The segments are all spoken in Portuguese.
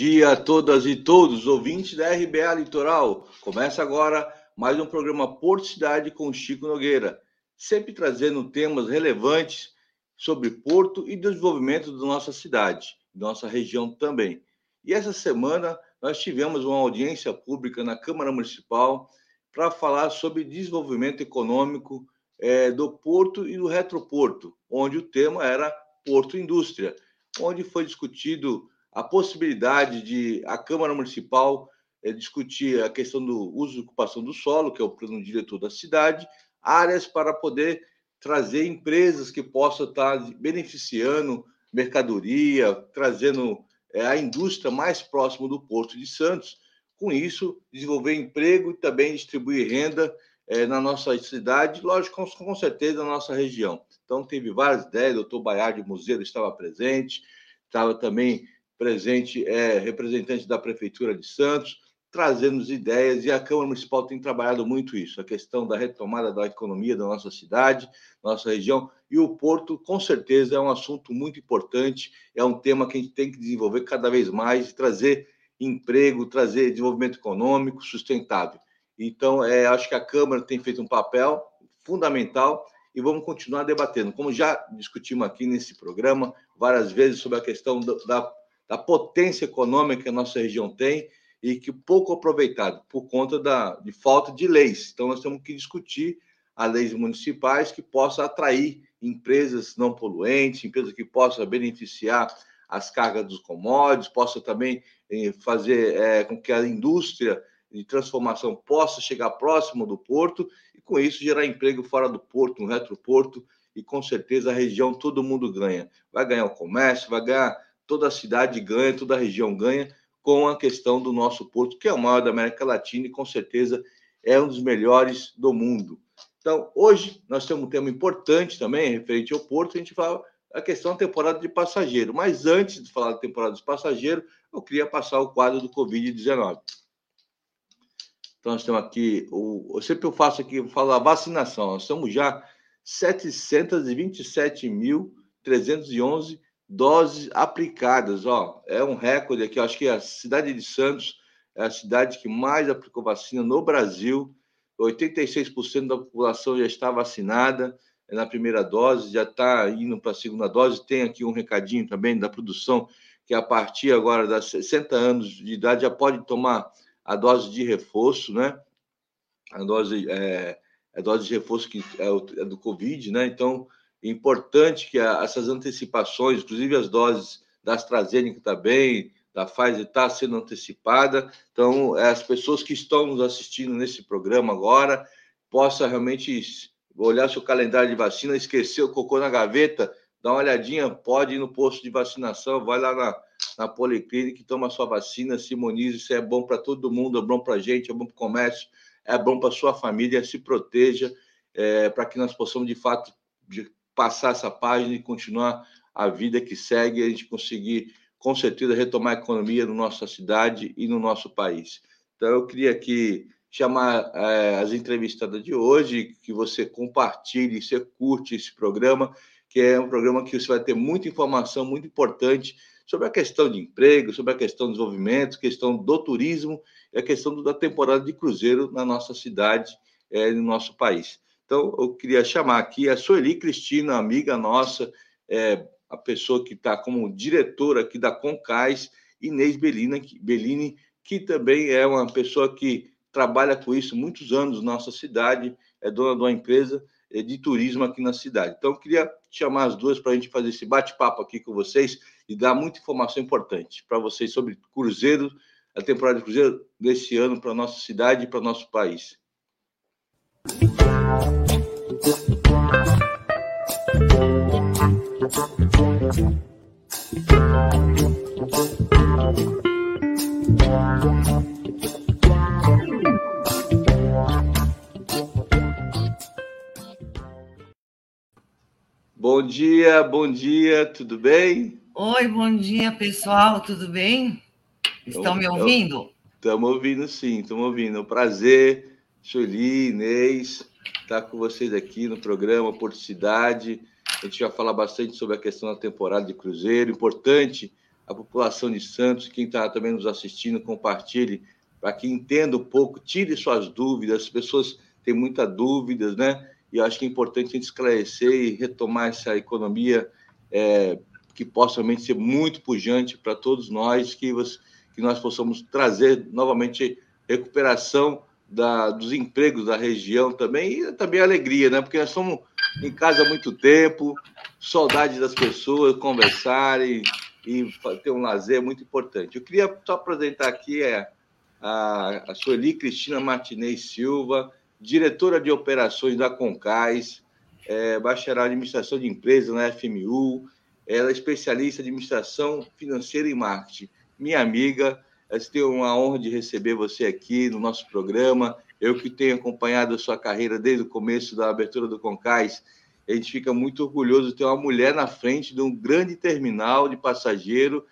Dia a todas e todos, ouvintes da RBA Litoral. Começa agora mais um programa Porto Cidade com Chico Nogueira, sempre trazendo temas relevantes sobre Porto e desenvolvimento da nossa cidade, da nossa região também. E essa semana nós tivemos uma audiência pública na Câmara Municipal para falar sobre desenvolvimento econômico é, do Porto e do Retroporto, onde o tema era Porto Indústria, onde foi discutido a possibilidade de a Câmara Municipal é, discutir a questão do uso e ocupação do solo, que é o plano diretor da cidade, áreas para poder trazer empresas que possam estar beneficiando mercadoria, trazendo é, a indústria mais próxima do Porto de Santos. Com isso, desenvolver emprego e também distribuir renda é, na nossa cidade, lógico, com, com, certeza na nossa região. Então, teve várias ideias, o doutor Baiar de Museu estava presente, estava também presente é, representante da Prefeitura de Santos, trazendo ideias, e a Câmara Municipal tem trabalhado muito isso, a questão da retomada da economia da nossa cidade, nossa região, e o Porto, com certeza, é um assunto muito importante, é um tema que a gente tem que desenvolver cada vez mais, trazer emprego, trazer desenvolvimento econômico sustentável. Então, é, acho que a Câmara tem feito um papel fundamental e vamos continuar debatendo. Como já discutimos aqui nesse programa várias vezes sobre a questão da da potência econômica que a nossa região tem e que pouco aproveitado por conta da, de falta de leis. Então, nós temos que discutir as leis municipais que possam atrair empresas não poluentes, empresas que possam beneficiar as cargas dos commodities, possa também eh, fazer é, com que a indústria de transformação possa chegar próximo do porto e, com isso, gerar emprego fora do porto, no retroporto, e com certeza a região todo mundo ganha. Vai ganhar o comércio, vai ganhar toda a cidade ganha, toda a região ganha com a questão do nosso porto, que é o maior da América Latina e com certeza é um dos melhores do mundo. Então, hoje nós temos um tema importante também referente ao porto, a gente fala a questão da temporada de passageiro. Mas antes de falar da temporada de passageiro, eu queria passar o quadro do Covid-19. Então, nós temos aqui, o, eu sempre faço aqui, falo a vacinação, nós estamos já 727.311 doses aplicadas. Ó, é um recorde aqui. Acho que a cidade de Santos é a cidade que mais aplicou vacina no Brasil. 86% da população já está vacinada na primeira dose, já está indo para a segunda dose. Tem aqui um recadinho também da produção, que a partir agora das 60 anos de idade já pode tomar a dose de reforço, né? A dose, é, a dose de reforço que é, é do Covid, né? Então, importante que a, essas antecipações, inclusive as doses da AstraZeneca também, da Pfizer está sendo antecipada. Então, é, as pessoas que estão nos assistindo nesse programa agora possam realmente olhar seu calendário de vacina, esquecer o cocô na gaveta, dá uma olhadinha, pode ir no posto de vacinação, vai lá na, na policlínica toma sua vacina, se imunize, isso é bom para todo mundo, é bom para a gente, é bom para o comércio, é bom para sua família, se proteja, é, para que nós possamos, de fato, de, passar essa página e continuar a vida que segue, a gente conseguir, com certeza, retomar a economia na nossa cidade e no nosso país. Então, eu queria aqui chamar é, as entrevistadas de hoje, que você compartilhe, você curte esse programa, que é um programa que você vai ter muita informação muito importante sobre a questão de emprego, sobre a questão do desenvolvimento, questão do turismo e a questão da temporada de cruzeiro na nossa cidade, é, no nosso país. Então, eu queria chamar aqui a Sueli Cristina, amiga nossa, é, a pessoa que está como diretora aqui da Concais, Inês Bellini, Bellini, que também é uma pessoa que trabalha com isso muitos anos na nossa cidade, é dona de uma empresa é, de turismo aqui na cidade. Então, eu queria chamar as duas para a gente fazer esse bate-papo aqui com vocês e dar muita informação importante para vocês sobre cruzeiro, a temporada de cruzeiro desse ano para a nossa cidade e para o nosso país. Bom dia, bom dia, tudo bem? Oi, bom dia, pessoal, tudo bem? Estão me ouvindo? Estamos ouvindo, sim, estamos ouvindo. Prazer, Sueli, Inês, estar com vocês aqui no programa Porto Cidade. A gente vai falar bastante sobre a questão da temporada de cruzeiro. Importante a população de Santos, quem está também nos assistindo, compartilhe, para que entenda um pouco, tire suas dúvidas, as pessoas têm muitas dúvidas, né? E eu acho que é importante a gente esclarecer e retomar essa economia é, que possa realmente ser muito pujante para todos nós, que, que nós possamos trazer novamente recuperação da, dos empregos da região também, e também alegria, né? Porque nós estamos em casa há muito tempo, saudade das pessoas, conversarem e ter um lazer muito importante. Eu queria só apresentar aqui é, a, a Sueli Cristina Martinez Silva, diretora de operações da Concais, é, bacharel em administração de empresas na FMU, ela é especialista em administração financeira e marketing. Minha amiga, eu tenho uma honra de receber você aqui no nosso programa. Eu que tenho acompanhado a sua carreira desde o começo da abertura do Concais, a gente fica muito orgulhoso de ter uma mulher na frente de um grande terminal de passageiro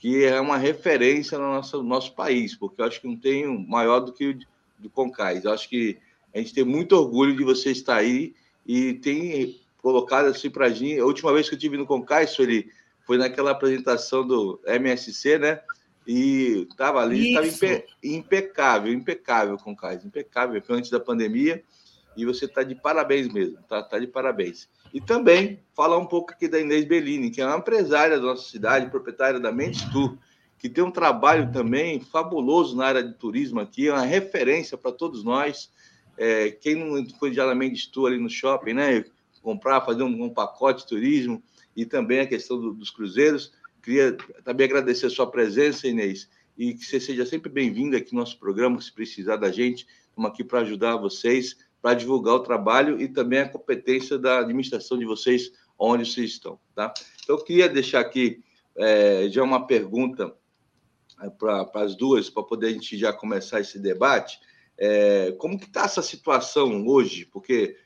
que é uma referência no nosso, nosso país, porque eu acho que não tem um maior do que o do Concais. Eu acho que a gente tem muito orgulho de você estar aí e tem colocado assim para a gente. A última vez que eu tive no Concais, ele foi naquela apresentação do MSC, né? E estava ali, estava impe, impecável, impecável Concais, impecável, foi antes da pandemia. E você está de parabéns mesmo, tá, tá de parabéns. E também falar um pouco aqui da Inês Bellini, que é uma empresária da nossa cidade, proprietária da Mendes Tour, que tem um trabalho também fabuloso na área de turismo aqui, é uma referência para todos nós. É, quem não foi já na Mendes Tour ali no shopping, né? comprar, fazer um, um pacote de turismo e também a questão do, dos cruzeiros. Queria também agradecer a sua presença, Inês, e que você seja sempre bem-vinda aqui no nosso programa, se precisar da gente. Estamos aqui para ajudar vocês, para divulgar o trabalho e também a competência da administração de vocês, onde vocês estão. Tá? Então, eu queria deixar aqui é, já uma pergunta é, para as duas, para poder a gente já começar esse debate. É, como que está essa situação hoje? Porque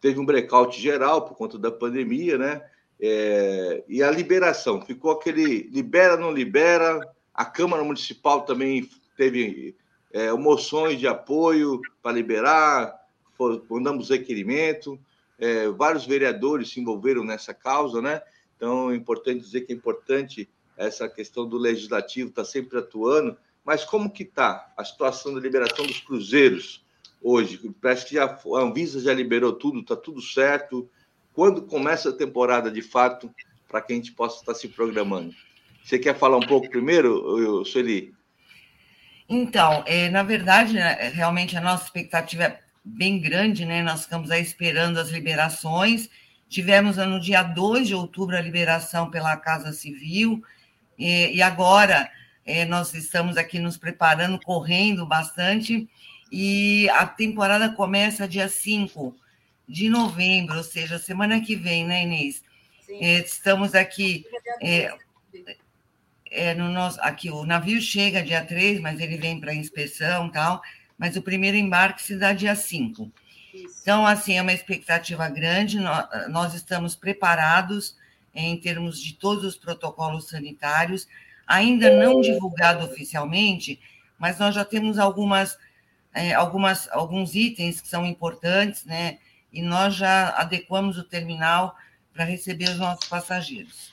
teve um breakout geral por conta da pandemia, né? É, e a liberação, ficou aquele libera, não libera. A Câmara Municipal também teve é, moções de apoio para liberar, mandamos requerimento. É, vários vereadores se envolveram nessa causa, né? Então é importante dizer que é importante essa questão do legislativo estar tá sempre atuando. Mas como que está a situação da liberação dos cruzeiros? hoje? Parece que já, a Anvisa já liberou tudo, está tudo certo. Quando começa a temporada de fato, para que a gente possa estar se programando? Você quer falar um pouco primeiro, Sueli? Então, é, na verdade, né, realmente a nossa expectativa é bem grande, né? Nós ficamos aí esperando as liberações. Tivemos no dia 2 de outubro a liberação pela Casa Civil, e, e agora é, nós estamos aqui nos preparando, correndo bastante e a temporada começa dia 5 de novembro, ou seja, semana que vem, né, Inês? É, estamos aqui. É, é, no nosso, aqui o navio chega dia 3, mas ele vem para inspeção tal, mas o primeiro embarque se dá dia 5. Então, assim, é uma expectativa grande, nós, nós estamos preparados em termos de todos os protocolos sanitários, ainda não divulgado oficialmente, mas nós já temos algumas é, algumas, alguns itens que são importantes, né? E nós já adequamos o terminal para receber os nossos passageiros.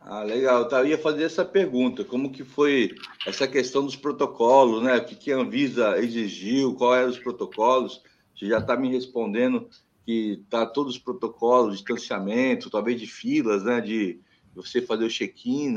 Ah, legal. Eu ia fazer essa pergunta, como que foi essa questão dos protocolos, né? O que a Anvisa exigiu, qual eram os protocolos? Você já está me respondendo que tá todos os protocolos, distanciamento, talvez de filas, né? De você fazer o check-in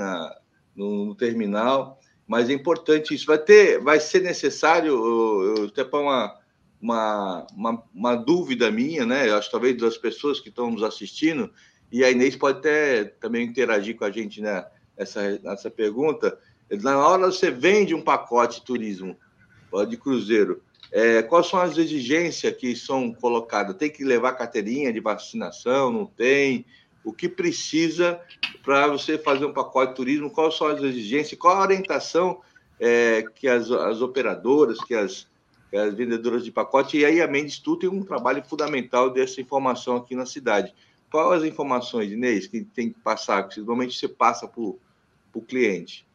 no, no terminal mas é importante isso. Vai ter, vai ser necessário, até para uma, uma, uma, uma, dúvida minha, né? Eu acho talvez das pessoas que estão nos assistindo, e a Inês pode até também interagir com a gente né, nessa, nessa pergunta. Na hora você vende um pacote de turismo de cruzeiro, é, quais são as exigências que são colocadas? Tem que levar carteirinha de vacinação? Não tem? O que precisa para você fazer um pacote de turismo, quais são as exigências, qual a orientação é, que as, as operadoras, que as, as, vendedoras de pacote, e aí a Mendes Tu tem um trabalho fundamental dessa informação aqui na cidade. Quais as informações, Inês, que tem que passar, que normalmente você passa para o cliente?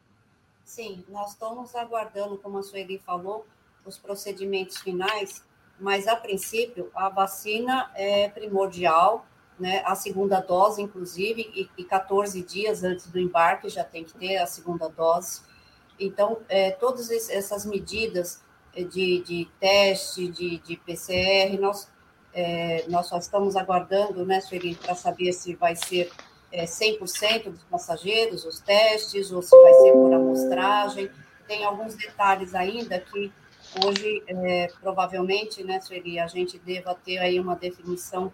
Sim, nós estamos aguardando, como a Sueli falou, os procedimentos finais, mas a princípio a vacina é primordial né, a segunda dose, inclusive, e, e 14 dias antes do embarque já tem que ter a segunda dose. Então, é, todas essas medidas de, de teste, de, de PCR, nós, é, nós só estamos aguardando, né, Sueli, para saber se vai ser é, 100% dos passageiros, os testes, ou se vai ser por amostragem. Tem alguns detalhes ainda que hoje, é, provavelmente, né, Sueli, a gente deva ter aí uma definição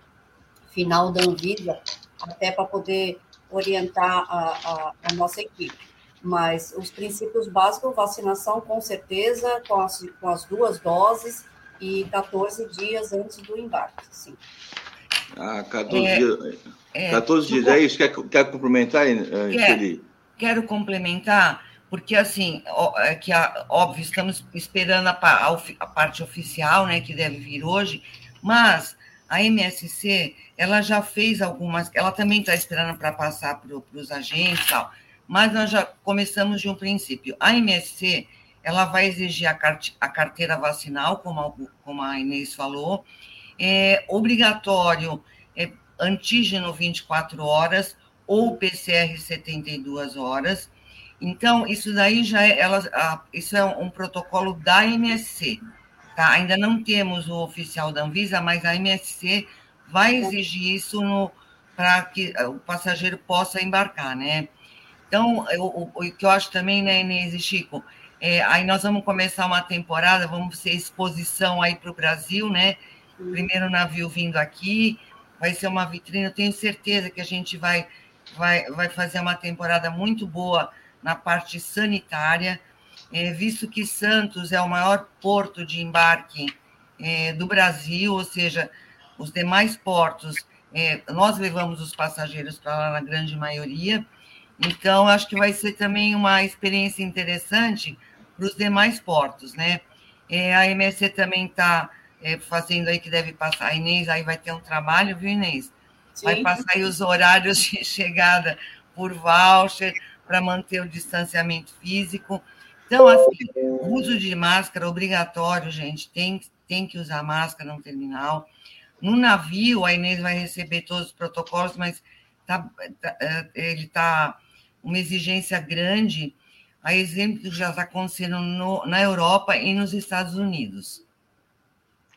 final da Anvisa, até para poder orientar a, a, a nossa equipe. Mas os princípios básicos, vacinação com certeza, com as, com as duas doses e 14 dias antes do embarque, sim. Ah, 14 é, dias. É, 14 dias, é isso? Quer, quer complementar, Quer, Quero complementar, porque, assim, é que, óbvio, estamos esperando a, a, a parte oficial, né, que deve vir hoje, mas a MSC, ela já fez algumas, ela também está esperando para passar para os agentes e tal, mas nós já começamos de um princípio. A MSC, ela vai exigir a, carteira vacinal, como a, Inês falou, é obrigatório é, antígeno 24 horas ou PCR 72 horas. Então, isso daí já é, ela, isso é um protocolo da MSC. Tá? Ainda não temos o oficial da Anvisa, mas a MSC vai exigir isso para que o passageiro possa embarcar, né? Então, o, que eu acho também, né, Inês e Chico, é, aí nós vamos começar uma temporada, vamos ser exposição aí para o Brasil, né? Primeiro navio vindo aqui, vai ser uma vitrine, eu tenho certeza que a gente vai, vai, vai fazer uma temporada muito boa na parte sanitária, é, visto que Santos é o maior porto de embarque é, do Brasil, ou seja, os demais portos, é, nós levamos os passageiros para lá na grande maioria, então, acho que vai ser também uma experiência interessante para os demais portos, né? É, a MSC também está é, fazendo aí que deve passar. A Inês aí vai ter um trabalho, viu, Inês? Sim. Vai passar aí os horários de chegada por voucher para manter o distanciamento físico. Então, assim, o uso de máscara obrigatório, gente, tem, tem que usar máscara no terminal. No navio, a Inês vai receber todos os protocolos, mas tá, tá é, ele está uma exigência grande, a exemplo que já está acontecendo no, na Europa e nos Estados Unidos.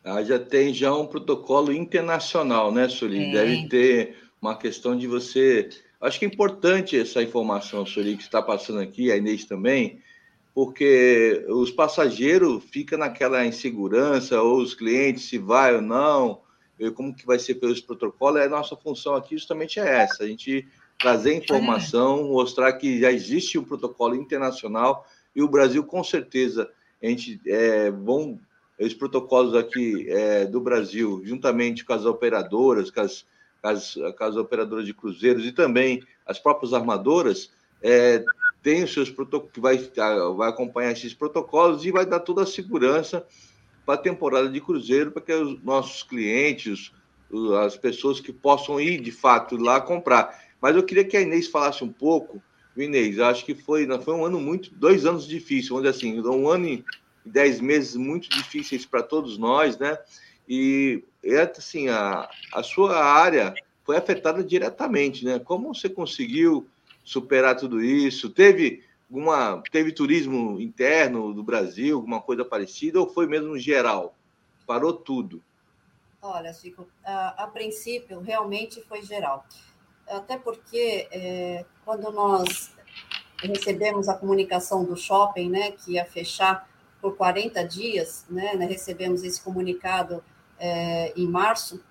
Ah, já tem já um protocolo internacional, né, Suli? Deve ter uma questão de você. Acho que é importante essa informação, Suli, que está passando aqui, a Inês também, porque os passageiros ficam naquela insegurança, ou os clientes, se vai ou não, como que vai ser pelos protocolos. A nossa função aqui justamente é essa, a gente trazer informação, mostrar que já existe um protocolo internacional e o Brasil, com certeza, a gente é, vão os protocolos aqui é, do Brasil, juntamente com as operadoras, com as, com as, com as operadoras de cruzeiros e também as próprias armadoras, é, tem os seus protocolos, que vai, vai acompanhar esses protocolos e vai dar toda a segurança para a temporada de cruzeiro, para que os nossos clientes, as pessoas que possam ir de fato lá comprar. Mas eu queria que a Inês falasse um pouco, Inês, acho que foi, foi um ano muito, dois anos difíceis, dizer assim, um ano e dez meses muito difíceis para todos nós, né? E assim, a, a sua área foi afetada diretamente, né? Como você conseguiu superar tudo isso? Teve alguma, teve turismo interno do Brasil, alguma coisa parecida, ou foi mesmo geral? Parou tudo? Olha, Chico, a, a princípio realmente foi geral até porque é, quando nós recebemos a comunicação do shopping, né, que ia fechar por 40 dias, né, né recebemos esse comunicado é, em março,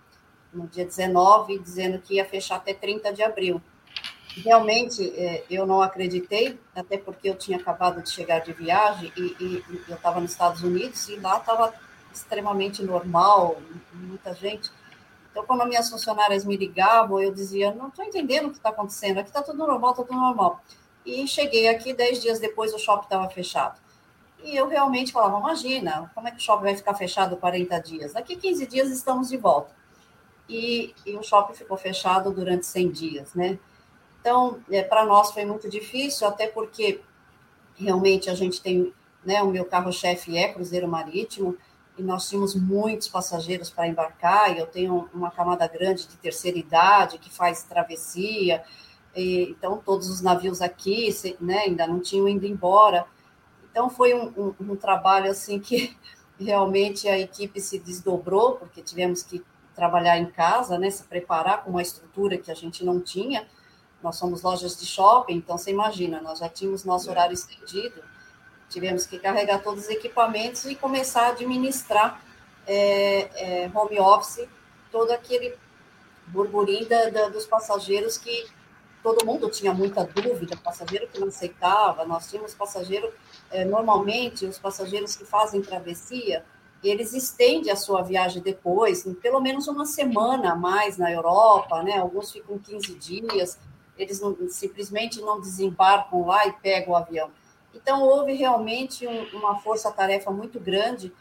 no dia 19, dizendo que ia fechar até 30 de abril. Realmente, é, eu não acreditei, até porque eu tinha acabado de chegar de viagem e, e eu estava nos Estados Unidos e lá estava extremamente normal, muita gente. Então, quando minhas funcionárias me ligavam, eu dizia: não estou entendendo o que está acontecendo, aqui está tudo normal, está tudo normal. E cheguei aqui, dez dias depois, o shopping estava fechado. E eu realmente falava: imagina, como é que o shopping vai ficar fechado 40 dias? Daqui 15 dias estamos de volta. E, e o shopping ficou fechado durante 100 dias, né? Então, é, para nós foi muito difícil, até porque realmente a gente tem, né, o meu carro-chefe é cruzeiro marítimo, e nós tínhamos muitos passageiros para embarcar, e eu tenho uma camada grande de terceira idade que faz travessia, e, então todos os navios aqui né, ainda não tinham ido embora. Então foi um, um, um trabalho assim que realmente a equipe se desdobrou, porque tivemos que trabalhar em casa, né, se preparar com uma estrutura que a gente não tinha. Nós somos lojas de shopping, então você imagina, nós já tínhamos nosso é. horário estendido, tivemos que carregar todos os equipamentos e começar a administrar é, é, home office, todo aquele burburinho da, da, dos passageiros que todo mundo tinha muita dúvida, passageiro que não aceitava, nós tínhamos passageiro, é, normalmente os passageiros que fazem travessia, eles estendem a sua viagem depois, pelo menos uma semana a mais na Europa, né? Alguns ficam 15 dias, eles não, simplesmente não desembarcam lá e pegam o avião. Então, houve realmente um, uma força-tarefa muito grande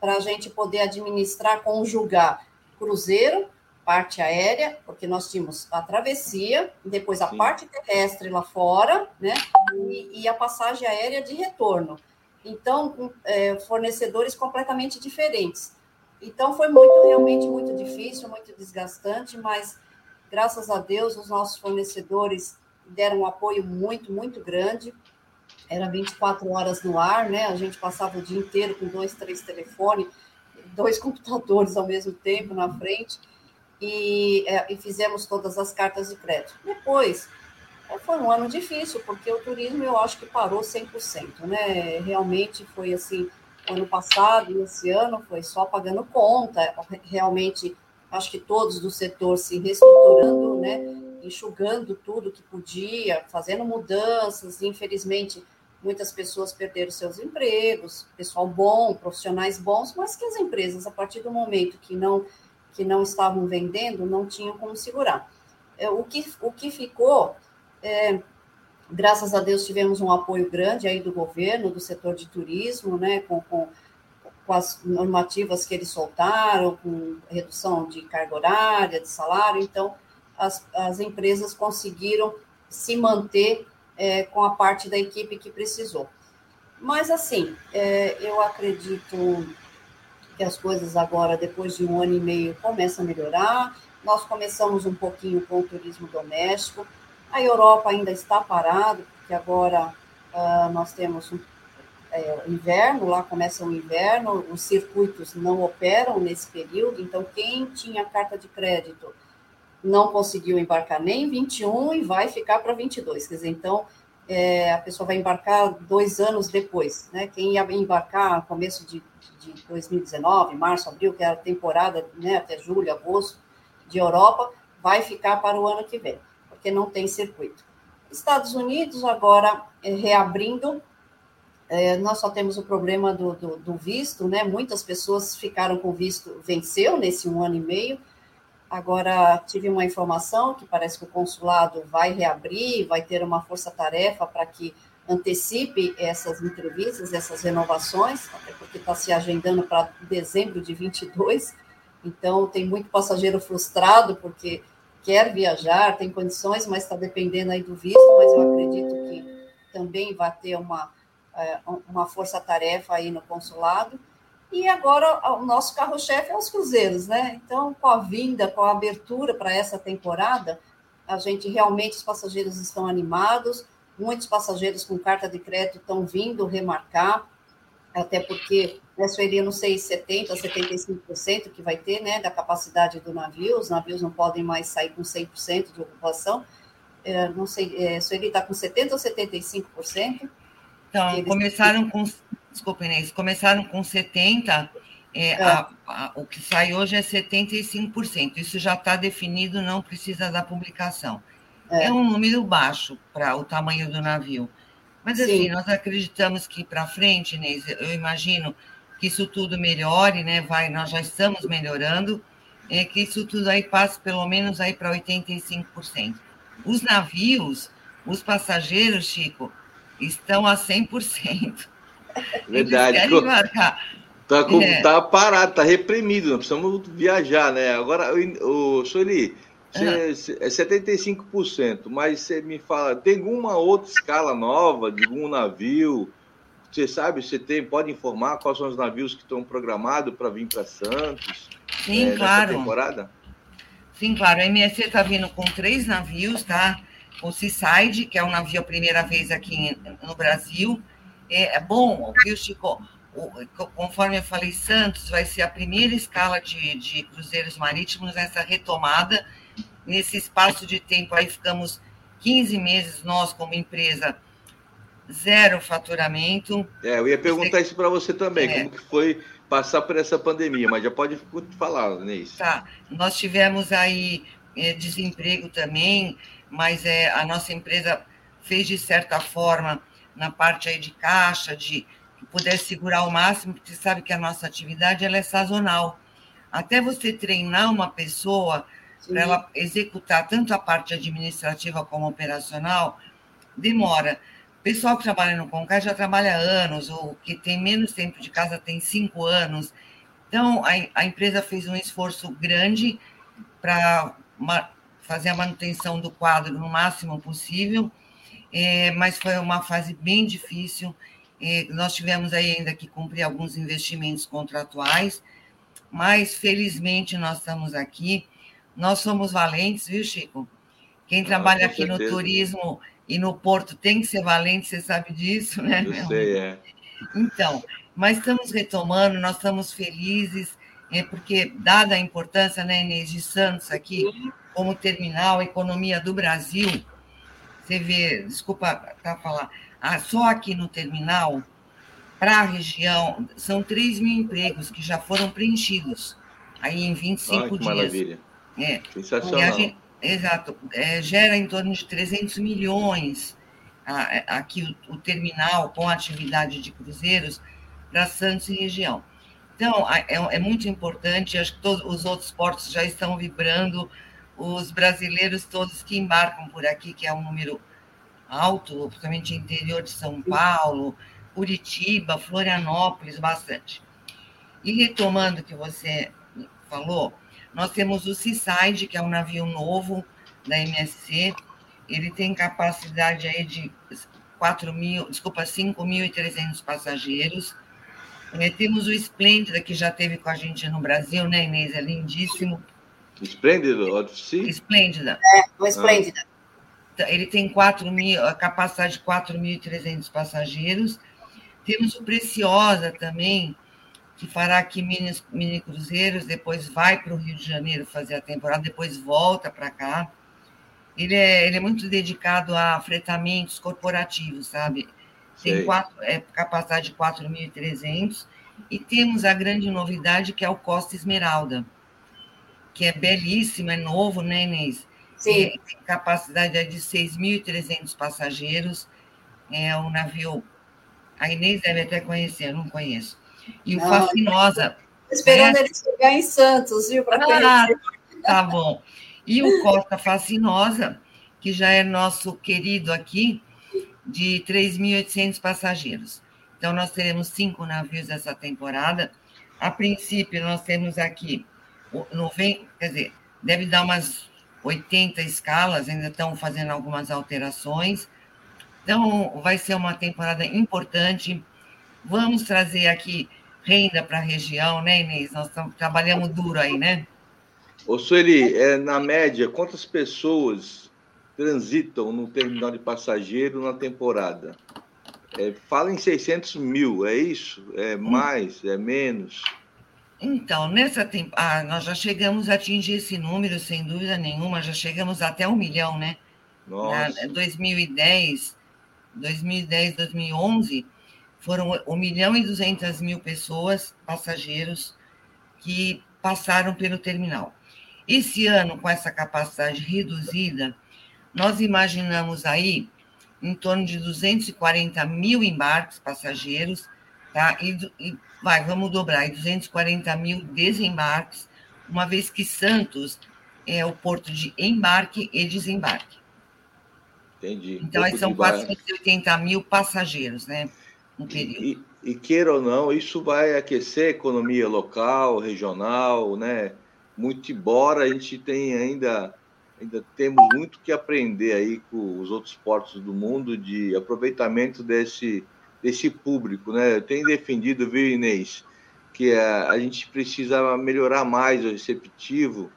para a gente poder administrar, conjugar cruzeiro, parte aérea, porque nós tínhamos a travessia, depois a Sim. parte terrestre lá fora, né? E, e, a passagem aérea de retorno. Então, é, fornecedores completamente diferentes. Então, foi muito, realmente muito difícil, muito desgastante, mas graças a Deus, os nossos fornecedores deram um apoio muito, muito grande era 24 horas no ar, né? A gente passava o dia inteiro com dois, três telefones, dois computadores ao mesmo tempo na frente, e, é, e fizemos todas as cartas de crédito. Depois, é, foi um ano difícil, porque o turismo eu acho que parou 100%, né? Realmente foi assim, ano passado e esse ano foi só pagando conta, realmente acho que todos do setor se reestruturando, né? Enxugando tudo que podia, fazendo mudanças, infelizmente Muitas pessoas perderam seus empregos, pessoal bom, profissionais bons, mas que as empresas, a partir do momento que não, que não estavam vendendo, não tinham como segurar. É, o, que, o que ficou, é, graças a Deus, tivemos um apoio grande aí do governo, do setor de turismo, né, com, com, com as normativas que eles soltaram, com redução de carga horária, de salário, então as, as empresas conseguiram se manter é, com a parte da equipe que precisou. Mas, assim, é, eu acredito que as coisas agora, depois de um ano e meio, começam a melhorar. Nós começamos um pouquinho com o turismo doméstico. A Europa ainda está parada, porque agora uh, nós temos um é, inverno, lá começa o inverno, os circuitos não operam nesse período, então quem tinha carta de crédito não conseguiu embarcar nem em 21 e vai ficar para 22. Quer dizer, então, é, a pessoa vai embarcar dois anos depois. Né? Quem ia embarcar no começo de, de 2019, março, abril, que era a temporada né, até julho, agosto, de Europa, vai ficar para o ano que vem, porque não tem circuito. Estados Unidos, agora é, reabrindo, é, nós só temos o problema do, do, do visto, né? Muitas pessoas ficaram com visto, venceu nesse um ano e meio, Agora, tive uma informação que parece que o consulado vai reabrir, vai ter uma força-tarefa para que antecipe essas entrevistas, essas renovações, até porque está se agendando para dezembro de 22. Então, tem muito passageiro frustrado porque quer viajar, tem condições, mas está dependendo aí do visto. Mas eu acredito que também vai ter uma, é, uma força-tarefa aí no consulado. E agora o nosso carro-chefe é os cruzeiros, né? Então, com a vinda, com a abertura para essa temporada, a gente realmente, os passageiros estão animados, muitos passageiros com carta de crédito estão vindo remarcar, até porque, né, eu não sei, 70%, 75% que vai ter, né, da capacidade do navio, os navios não podem mais sair com 100% de ocupação, é, não sei, é, Sueli está com 70% ou 75%? Então, eles... começaram com desculpa, Inês, começaram com 70%, é, é. A, a, o que sai hoje é 75%. Isso já está definido, não precisa da publicação. É, é um número baixo para o tamanho do navio. Mas, assim, Sim. nós acreditamos que para frente, Inês, eu imagino que isso tudo melhore, né? Vai, nós já estamos melhorando, é, que isso tudo aí passe pelo menos aí para 85%. Os navios, os passageiros, Chico, estão a 100%. Verdade. Tá, com, é. tá parado, tá reprimido, nós precisamos viajar, né? Agora, o, Sueli, você, é 75%, mas você me fala, tem alguma outra escala nova de algum navio você sabe, você tem, pode informar quais são os navios que estão programados para vir para Santos? Sim, é, claro. temporada? Sim, claro. A MSC está vindo com três navios, tá? O Seaside, que é um navio a primeira vez aqui no Brasil. É, é bom, viu, Chico? conforme eu falei, Santos vai ser a primeira escala de, de cruzeiros marítimos nessa retomada. Nesse espaço de tempo, aí ficamos 15 meses, nós, como empresa, zero faturamento. É, eu ia perguntar isso para você também, é. como que foi passar por essa pandemia, mas já pode falar, Neis. Tá, nós tivemos aí é, desemprego também, mas é, a nossa empresa fez de certa forma na parte aí de caixa, de puder segurar ao máximo, porque você sabe que a nossa atividade ela é sazonal. Até você treinar uma pessoa para ela executar tanto a parte administrativa como operacional, demora. O pessoal que trabalha no Concas já trabalha anos, ou que tem menos tempo de casa tem cinco anos. Então, a, a empresa fez um esforço grande para fazer a manutenção do quadro no máximo possível, é, mas foi uma fase bem difícil. É, nós tivemos aí ainda que cumprir alguns investimentos contratuais, mas felizmente nós estamos aqui. Nós somos valentes, viu, Chico? Quem ah, trabalha aqui certeza. no turismo e no porto tem que ser valente, você sabe disso, né? Eu sei, é. Então, mas estamos retomando, nós estamos felizes, é porque, dada a importância, né, Inês de Santos aqui, como terminal, economia do Brasil, você vê, desculpa tá, falar, ah, só aqui no terminal, para a região, são 3 mil empregos que já foram preenchidos, aí em 25 Ai, que dias. Maravilha. É. Sensacional. Gente, exato, é, gera em torno de 300 milhões é, aqui o, o terminal com atividade de cruzeiros para Santos e região. Então, é, é, muito importante, acho que todos os outros portos já estão vibrando, os brasileiros todos que embarcam por aqui, que é um número alto, principalmente interior de São Paulo, Curitiba, Florianópolis, bastante. E retomando o que você falou, nós temos o Seaside, que é um navio novo da MSC, ele tem capacidade aí de 4 mil, desculpa, 5.300 passageiros. É, temos o Esplêndida, que já teve com a gente no Brasil, né, Inês? É lindíssimo. Esplêndida, Odyssey? Esplêndida. É, o Esplêndida. Ah. Ele tem 4 mil, a capacidade de 4.300 passageiros. Temos o Preciosa também, que fará aqui mini, mini cruzeiros, depois vai para o Rio de Janeiro fazer a temporada, depois volta para cá. Ele é, ele é muito dedicado a fretamentos corporativos, sabe? Tem quatro, é, capacidade de 4.300 e temos a grande novidade que é o Costa Esmeralda, que é belíssimo, é novo, né, Inês? Sim. Tem capacidade de 6.300 passageiros. É um navio. A Inês deve até conhecer, eu não conheço. E o não, Fascinosa. Esperando ele chegar em Santos, viu? Para ah, Tá bom. E o Costa Fascinosa, que já é nosso querido aqui, de 3.800 passageiros. Então, nós teremos cinco navios essa temporada. A princípio, nós temos aqui, 90, quer dizer, deve dar umas 80 escalas, ainda estão fazendo algumas alterações. Então, vai ser uma temporada importante. Vamos trazer aqui renda para a região, né, Inês? Nós trabalhamos duro aí, né? Ô, Sueli, é, na média, quantas pessoas transitam no terminal de passageiro na temporada? É, fala em 600 mil, é isso? É mais? É menos? Então, nessa temporada, ah, nós já chegamos a atingir esse número, sem dúvida nenhuma, já chegamos até um milhão, né? Nossa. Na 2010, 2010, 2011, foram 1 milhão e 200 mil pessoas, passageiros, que passaram pelo terminal. Esse ano, com essa capacidade reduzida, nós imaginamos aí em torno de 240 mil embarques passageiros, tá? E, e vai, vamos dobrar, e 240 mil desembarques, uma vez que Santos é o porto de embarque e desembarque. Entendi. Então, aí são 480 mil passageiros, né? No período. E, e, queira ou não, isso vai aquecer a economia local, regional, né? Muito embora a gente tenha ainda ainda temos muito que aprender aí com os outros portos do mundo de aproveitamento desse, desse público, né? Eu tenho defendido, viu, Inês, que a, a gente precisa melhorar mais o receptivo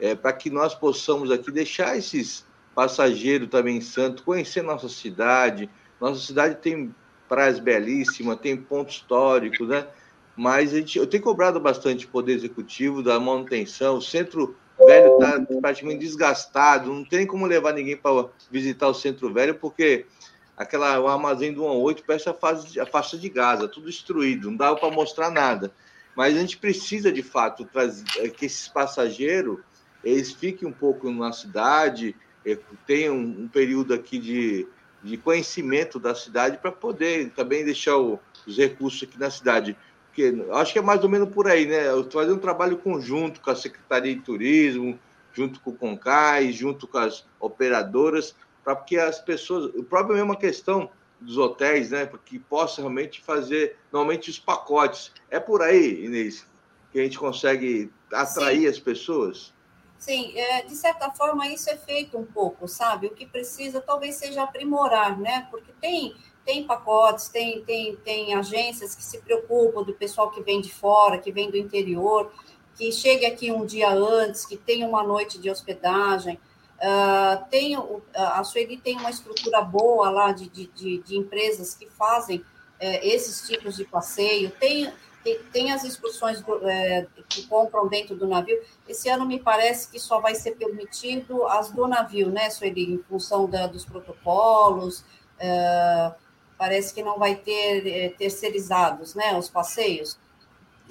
é, para que nós possamos aqui deixar esses passageiros também santo, conhecer nossa cidade. Nossa cidade tem praias belíssimas, tem pontos históricos, né? Mas a gente, eu tenho cobrado bastante Poder Executivo da manutenção. O centro velho está praticamente desgastado, não tem como levar ninguém para visitar o centro velho, porque aquela, o armazém do 18 parece a, fase, a faixa de Gaza, tudo destruído, não dava para mostrar nada. Mas a gente precisa, de fato, trazer, é, que esses passageiros eles fiquem um pouco na cidade, é, tenham um período aqui de, de conhecimento da cidade para poder também deixar o, os recursos aqui na cidade. Porque acho que é mais ou menos por aí, né? Eu fazendo um trabalho conjunto com a Secretaria de Turismo, junto com o Concais, junto com as operadoras, para que as pessoas. O próprio mesma questão dos hotéis, né? Que possa realmente fazer normalmente os pacotes. É por aí, Inês, que a gente consegue atrair Sim. as pessoas? Sim, é, de certa forma isso é feito um pouco, sabe? O que precisa talvez seja aprimorar, né? Porque tem tem pacotes, tem, tem, tem agências que se preocupam do pessoal que vem de fora, que vem do interior, que chegue aqui um dia antes, que tenha uma noite de hospedagem. Uh, tem, a Sueli tem uma estrutura boa lá de, de, de, de empresas que fazem uh, esses tipos de passeio. Tem, tem, tem as excursões é, que compram dentro do navio. Esse ano me parece que só vai ser permitido as do navio, né, Sueli, em função da, dos protocolos. Uh, parece que não vai ter é, terceirizados, né, os passeios.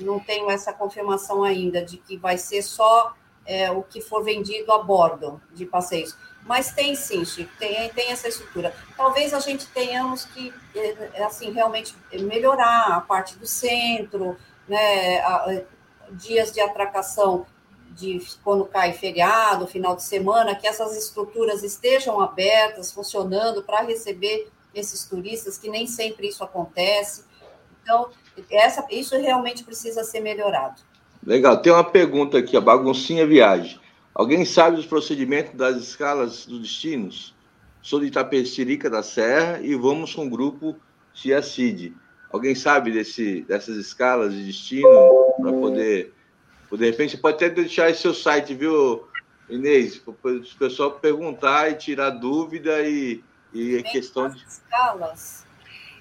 Não tenho essa confirmação ainda de que vai ser só é, o que for vendido a bordo de passeios. Mas tem sim, Chico, tem, tem essa estrutura. Talvez a gente tenhamos que, é, assim, realmente melhorar a parte do centro, né, a, dias de atracação de quando cai feriado, final de semana, que essas estruturas estejam abertas, funcionando para receber esses turistas, que nem sempre isso acontece. Então, essa, isso realmente precisa ser melhorado. Legal. Tem uma pergunta aqui, a baguncinha viagem. Alguém sabe os procedimentos das escalas dos destinos? Sou de Itapecerica da Serra e vamos com o grupo CIACID. Alguém sabe desse, dessas escalas de destino para poder, De repente, você pode até deixar esse seu site, viu, Inês? Para o pessoal perguntar e tirar dúvida e e a questão de. Escalas.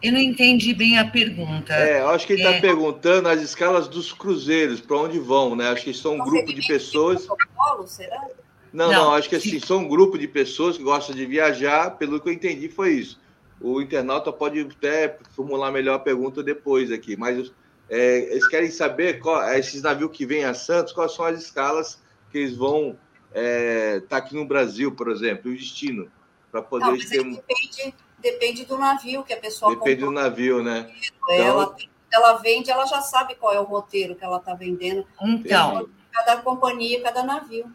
Eu não entendi bem a pergunta. É, acho que ele está é... perguntando as escalas dos cruzeiros, para onde vão, né? Acho que são um grupo de pessoas. Protocolo, será? Não, não, não, acho que assim, são um grupo de pessoas que gostam de viajar, pelo que eu entendi, foi isso. O internauta pode até formular melhor a pergunta depois aqui, mas é, eles querem saber qual, esses navios que vêm a Santos, quais são as escalas que eles vão estar é, tá aqui no Brasil, por exemplo, o destino para poder Não, ter um... depende, depende do navio que a pessoa Depende comprou. do navio, né? Ela, então... ela vende, ela já sabe qual é o roteiro que ela está vendendo. Então. Cada companhia, cada navio.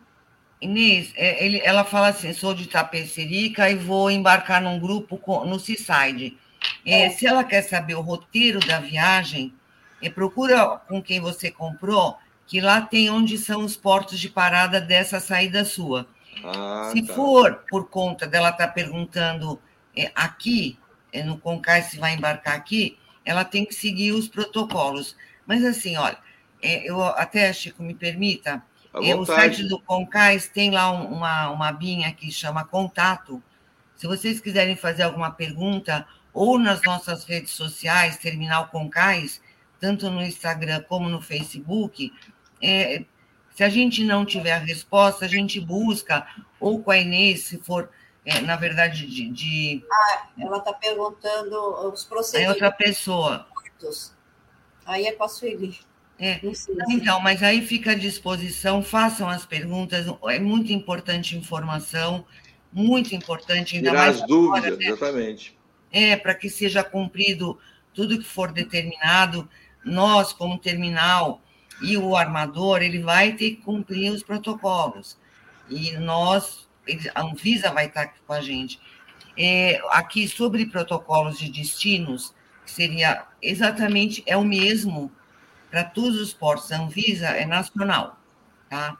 Inês, é, ele, ela fala assim: sou de Tapecerica e vou embarcar num grupo no Seaside. É, é. Se ela quer saber o roteiro da viagem, é, procura com quem você comprou, que lá tem onde são os portos de parada dessa saída sua. Ah, se tá. for por conta dela estar tá perguntando é, aqui, é, no Concais, se vai embarcar aqui, ela tem que seguir os protocolos. Mas assim, olha, é, eu até, Chico, me permita, é, o site do Concais tem lá uma, uma binha que chama Contato. Se vocês quiserem fazer alguma pergunta, ou nas nossas redes sociais, Terminal Concais, tanto no Instagram como no Facebook, é, se a gente não tiver a resposta, a gente busca, ou com a Inês, se for, é, na verdade, de. de... Ah, ela está perguntando os procedimentos. É outra pessoa. Aí é com a Sueli. É. Então, mas aí fica à disposição, façam as perguntas, é muito importante informação, muito importante, ainda Tirar mais. as dúvidas, né? exatamente. É, para que seja cumprido tudo que for determinado. Nós, como terminal, e o armador ele vai ter que cumprir os protocolos. E nós, a Anvisa vai estar aqui com a gente. É, aqui sobre protocolos de destinos, que seria exatamente é o mesmo para todos os portos. A Anvisa é nacional, tá?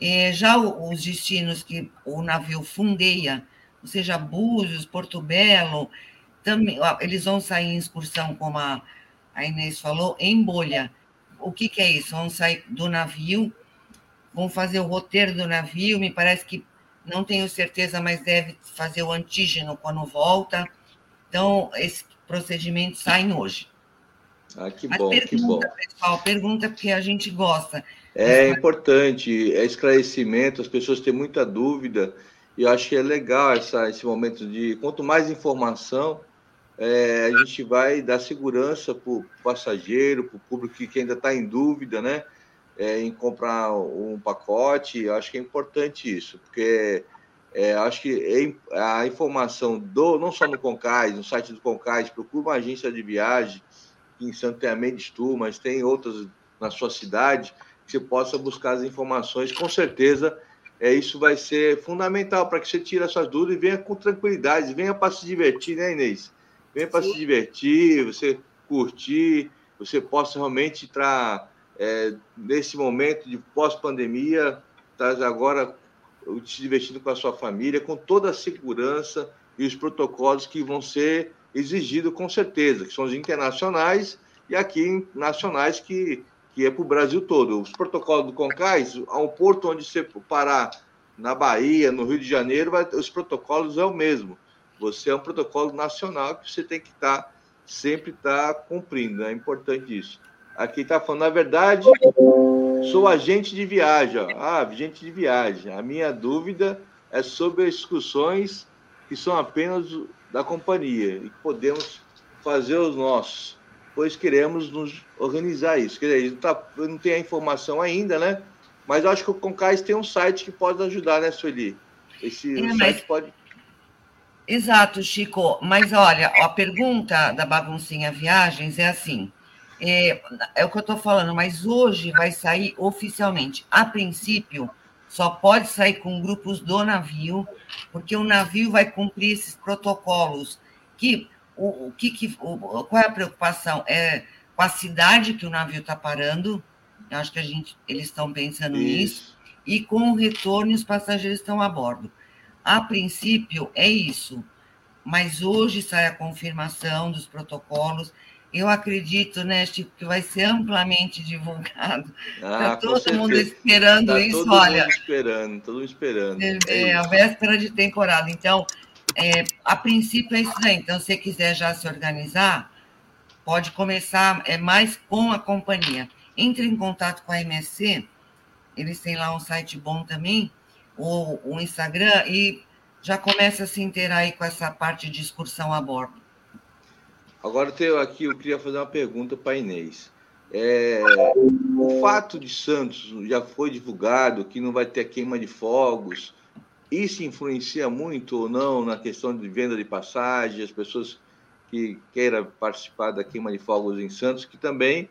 É, já os destinos que o navio fundeia, ou seja, Búzios, Porto Belo, também, eles vão sair em excursão, como a, a Inês falou, em bolha. O que, que é isso? Vão sair do navio, vão fazer o roteiro do navio, me parece que não tenho certeza, mas deve fazer o antígeno quando volta. Então, esse procedimento saem hoje. Ah, que bom, pergunta, que bom. Pessoal, pergunta porque a gente gosta. É importante, é esclarecimento, as pessoas têm muita dúvida, e eu acho que é legal essa, esse momento de. Quanto mais informação, é, a gente vai dar segurança para o passageiro, para o público que ainda está em dúvida, né? É, em comprar um pacote, eu acho que é importante isso, porque é, acho que a informação do não só no Concais, no site do Concais, procura uma agência de viagem, em Santo tem a mas tem outras na sua cidade, que você possa buscar as informações. Com certeza, é, isso vai ser fundamental para que você tire as suas dúvidas e venha com tranquilidade, venha para se divertir, né, Inês? Venha para se divertir, você curtir, você possa realmente estar é, nesse momento de pós-pandemia, tá agora se divertindo com a sua família, com toda a segurança e os protocolos que vão ser exigidos com certeza, que são os internacionais e aqui nacionais que que é para o Brasil todo. Os protocolos do Concais, ao porto onde você parar na Bahia, no Rio de Janeiro, vai, os protocolos é o mesmo. Você é um protocolo nacional que você tem que estar tá, sempre tá cumprindo. É importante isso. Aqui está falando, na verdade, sou agente de viagem. Ah, agente de viagem. A minha dúvida é sobre as excursões que são apenas da companhia e que podemos fazer os nossos pois queremos nos organizar isso. Quer dizer, não, tá, não tem a informação ainda, né? Mas eu acho que o Concais tem um site que pode ajudar, né, Sueli? Esse é, site pode. Exato, Chico. Mas olha, a pergunta da baguncinha viagens é assim. É, é o que eu estou falando, mas hoje vai sair oficialmente. A princípio, só pode sair com grupos do navio, porque o navio vai cumprir esses protocolos que o, o que, que o, qual é a preocupação? É com a cidade que o navio está parando, eu acho que a gente, eles estão pensando Isso. nisso, e com o retorno os passageiros estão a bordo. A princípio é isso, mas hoje sai a confirmação dos protocolos. Eu acredito, né, Chico, que vai ser amplamente divulgado. Está ah, todo mundo esperando tá isso, todo olha. Todo mundo esperando, todo mundo esperando. É, é, é a véspera de temporada. Então, é, a princípio é isso aí. Então, se você quiser já se organizar, pode começar é mais com a companhia. Entre em contato com a MSC, eles têm lá um site bom também, ou o Instagram, e já começa a se inteirar aí com essa parte de excursão a bordo. Agora eu aqui, eu queria fazer uma pergunta para Inês. É, o fato de Santos já foi divulgado que não vai ter queima de fogos, isso influencia muito ou não na questão de venda de passagem, as pessoas que queiram participar da queima de fogos em Santos, que também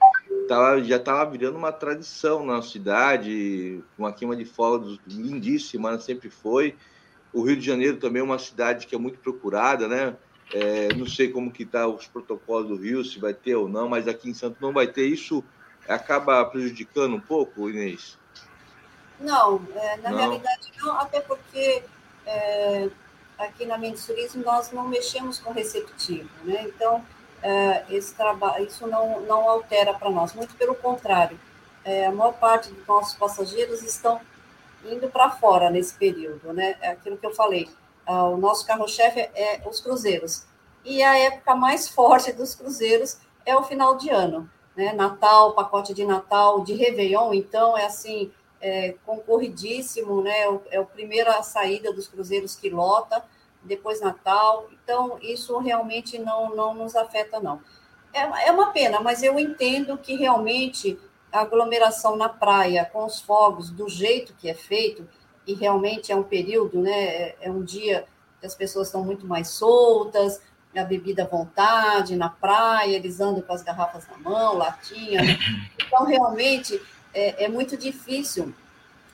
tava, já estava virando uma tradição na cidade, uma queima de fogos lindíssima, sempre foi. O Rio de Janeiro também é uma cidade que é muito procurada, né? É, não sei como que tá os protocolos do Rio, se vai ter ou não, mas aqui em Santos não vai ter. Isso acaba prejudicando um pouco, Inês? Não, é, na não. realidade não, até porque é, aqui na Mendes Turismo nós não mexemos com receptivo, né? Então, é, esse trabalho, isso não, não altera para nós, muito pelo contrário. É, a maior parte dos nossos passageiros estão indo para fora nesse período, né? É aquilo que eu falei, ah, o nosso carro-chefe é, é os cruzeiros. E a época mais forte dos cruzeiros é o final de ano, né? Natal, pacote de Natal, de Réveillon, então é assim, é, concorridíssimo, né? É, é a primeira saída dos cruzeiros que lota, depois Natal. Então, isso realmente não, não nos afeta, não. É, é uma pena, mas eu entendo que realmente a aglomeração na praia, com os fogos, do jeito que é feito, e realmente é um período, né? É, é um dia que as pessoas estão muito mais soltas, a bebida à vontade, na praia, eles andam com as garrafas na mão, latinha. Né? Então, realmente, é, é muito difícil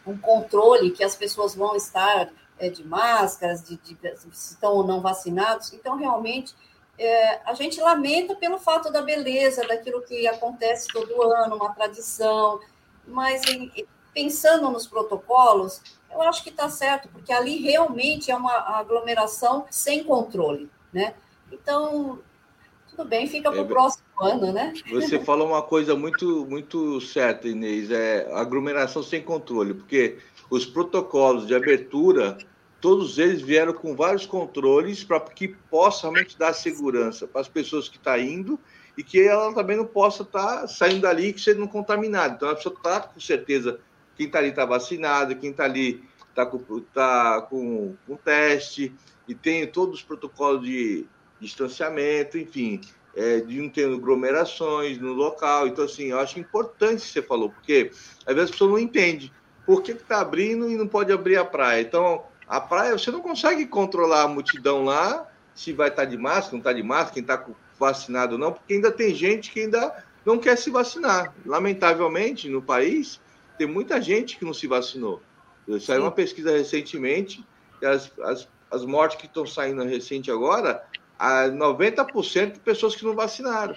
um controle que as pessoas vão estar é, de máscaras, de, de, se estão ou não vacinados. Então, realmente, é, a gente lamenta pelo fato da beleza, daquilo que acontece todo ano, uma tradição, mas em, pensando nos protocolos, eu acho que está certo, porque ali realmente é uma aglomeração sem controle, né? Então, tudo bem, fica para o é, próximo ano, né? Você falou uma coisa muito, muito certa, Inês, é aglomeração sem controle, porque os protocolos de abertura, todos eles vieram com vários controles para que possa realmente dar segurança para as pessoas que estão tá indo e que ela também não possa estar tá saindo dali e sendo contaminada. Então, a pessoa está com certeza, quem está ali está vacinado, quem está ali está com, tá com, com teste, e tem todos os protocolos de distanciamento, enfim, é, de não ter aglomerações no local. Então, assim, eu acho importante o que você falou, porque às vezes a pessoa não entende por que está abrindo e não pode abrir a praia. Então, a praia, você não consegue controlar a multidão lá, se vai estar tá de máscara, não está de máscara, quem está vacinado ou não, porque ainda tem gente que ainda não quer se vacinar. Lamentavelmente, no país, tem muita gente que não se vacinou. Saiu uma pesquisa recentemente, as, as, as mortes que estão saindo recente agora, a 90% de pessoas que não vacinaram.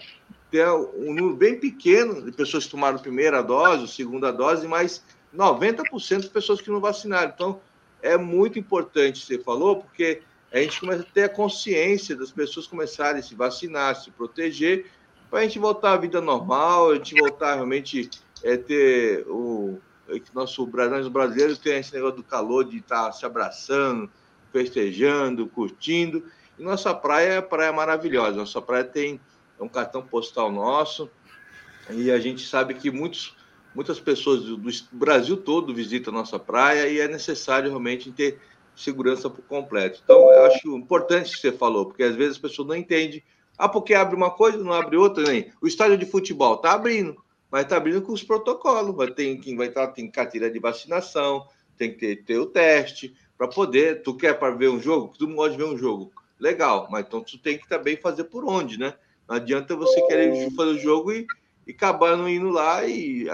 Tem um número bem pequeno de pessoas que tomaram a primeira dose, a segunda dose, mas 90% de pessoas que não vacinaram. Então, é muito importante, você falou, porque a gente começa a ter a consciência das pessoas começarem a se vacinar, se proteger, para a gente voltar à vida normal, a gente voltar realmente é, ter o nosso nós brasileiros tem esse negócio do calor de estar tá se abraçando, festejando, curtindo. E nossa praia é praia maravilhosa. Nossa praia tem um cartão postal nosso e a gente sabe que muitos muitas pessoas do, do Brasil todo visitam a nossa praia e é necessário realmente ter segurança por completo. Então, eu acho importante o que você falou, porque às vezes as pessoas não entendem. Ah, porque abre uma coisa, não abre outra, nem. O estádio de futebol está abrindo, mas está abrindo com os protocolos. Vai ter quem vai estar, tem carteira de vacinação, tem que ter, ter o teste para poder. Tu quer para ver um jogo? Tu não pode ver um jogo. Legal, mas então tu tem que também fazer por onde, né? Não adianta você querer fazer o jogo e, e acabar não indo lá e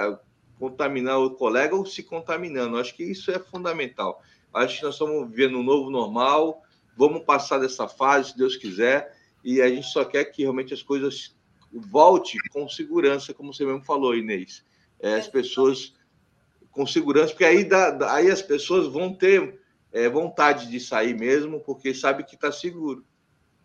contaminar o colega ou se contaminando. Acho que isso é fundamental. Acho que nós estamos vivendo um novo normal, vamos passar dessa fase, se Deus quiser, e a gente só quer que realmente as coisas volte com segurança, como você mesmo falou, Inês. É, as pessoas com segurança, porque aí, dá, aí as pessoas vão ter é, vontade de sair mesmo, porque sabe que está seguro.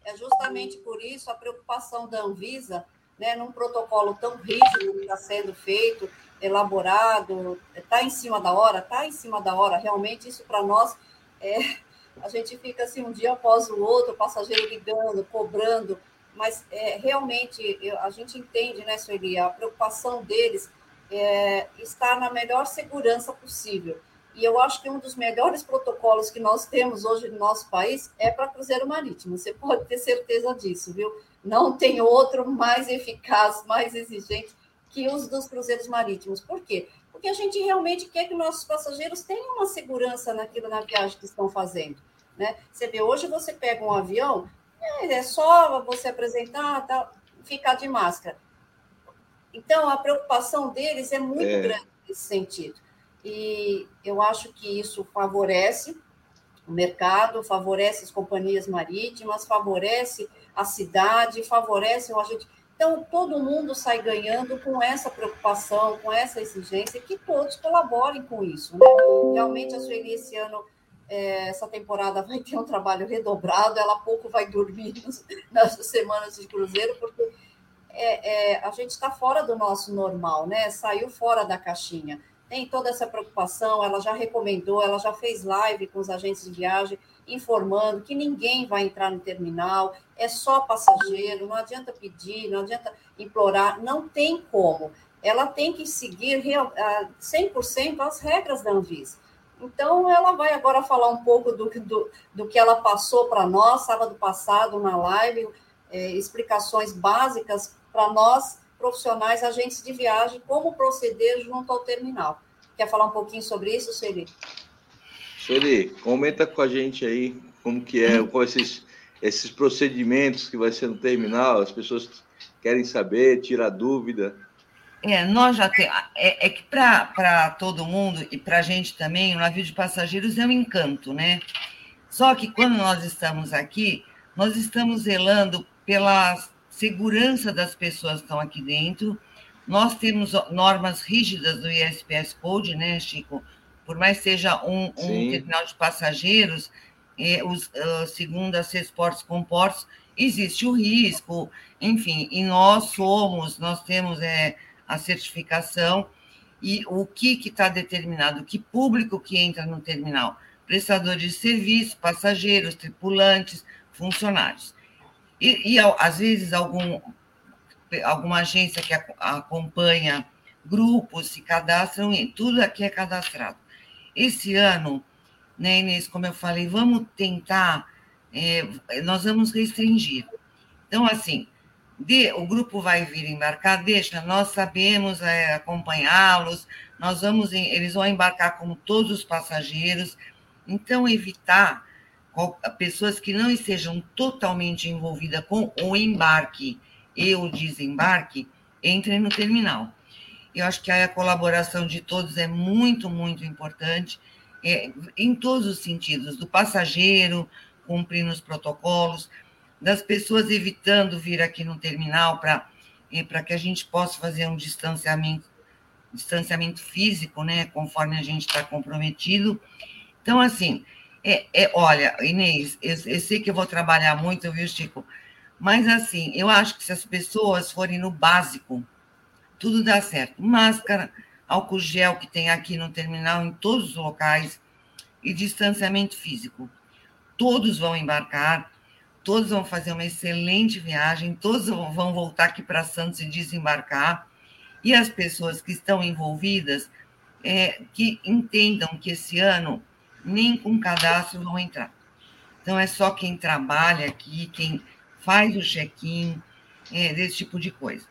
É justamente por isso a preocupação da Anvisa, né, num protocolo tão rígido que está sendo feito, elaborado, está em cima da hora, está em cima da hora, realmente isso para nós é, a gente fica assim um dia após o outro, passageiro ligando, cobrando, mas é, realmente eu, a gente entende, né, Sueli, a preocupação deles é estar na melhor segurança possível. E eu acho que um dos melhores protocolos que nós temos hoje no nosso país é para cruzeiro marítimo. Você pode ter certeza disso, viu? Não tem outro mais eficaz, mais exigente que os dos cruzeiros marítimos. Por quê? Porque a gente realmente quer que nossos passageiros tenham uma segurança naquilo na viagem que estão fazendo. Né? Você vê, hoje você pega um avião, é, é só você apresentar, tá, ficar de máscara. Então, a preocupação deles é muito é. grande nesse sentido. E eu acho que isso favorece o mercado, favorece as companhias marítimas, favorece a cidade, favorece o agente. Então, todo mundo sai ganhando com essa preocupação, com essa exigência, que todos colaborem com isso. Né? Realmente, a Sueli, esse ano, é, essa temporada vai ter um trabalho redobrado, ela pouco vai dormir nas semanas de cruzeiro, porque é, é, a gente está fora do nosso normal, né? Saiu fora da caixinha. Tem toda essa preocupação, ela já recomendou, ela já fez live com os agentes de viagem, informando que ninguém vai entrar no terminal, é só passageiro, não adianta pedir, não adianta implorar, não tem como. Ela tem que seguir 100% as regras da Anvisa. Então, ela vai agora falar um pouco do, do, do que ela passou para nós, sábado passado, na live, é, explicações básicas para nós, profissionais, agentes de viagem, como proceder junto ao terminal. Quer falar um pouquinho sobre isso, Sueli? Sueli, comenta com a gente aí como que é, com esses esses procedimentos que vai ser no terminal, as pessoas querem saber, tirar dúvida. É, nós já temos. É, é que para todo mundo e para a gente também, o navio de passageiros é um encanto, né? Só que quando nós estamos aqui, nós estamos zelando pela segurança das pessoas que estão aqui dentro. Nós temos normas rígidas do ISPS Code, né, Chico? Por mais seja um, um terminal de passageiros, os, uh, segundo a Sesportes Comportos, existe o risco, enfim, e nós somos, nós temos é, a certificação e o que está determinado, que público que entra no terminal, prestadores de serviço, passageiros, tripulantes, funcionários. E, e às vezes algum, alguma agência que acompanha grupos se cadastram, tudo aqui é cadastrado. Esse ano, né, Inês, como eu falei, vamos tentar, é, nós vamos restringir. Então, assim, de, o grupo vai vir embarcar, deixa, nós sabemos é, acompanhá-los, nós vamos, eles vão embarcar como todos os passageiros, então evitar pessoas que não estejam totalmente envolvidas com o embarque e o desembarque entrem no terminal. Eu acho que a colaboração de todos é muito, muito importante, é, em todos os sentidos, do passageiro cumprindo os protocolos, das pessoas evitando vir aqui no terminal para é, que a gente possa fazer um distanciamento, distanciamento físico, né, conforme a gente está comprometido. Então, assim, é, é, olha, Inês, eu, eu sei que eu vou trabalhar muito, viu, Chico? Mas, assim, eu acho que se as pessoas forem no básico, tudo dá certo. Máscara, álcool gel que tem aqui no terminal, em todos os locais, e distanciamento físico. Todos vão embarcar, todos vão fazer uma excelente viagem, todos vão voltar aqui para Santos e desembarcar. E as pessoas que estão envolvidas, é, que entendam que esse ano nem com cadastro vão entrar. Então, é só quem trabalha aqui, quem faz o check-in, é, desse tipo de coisa.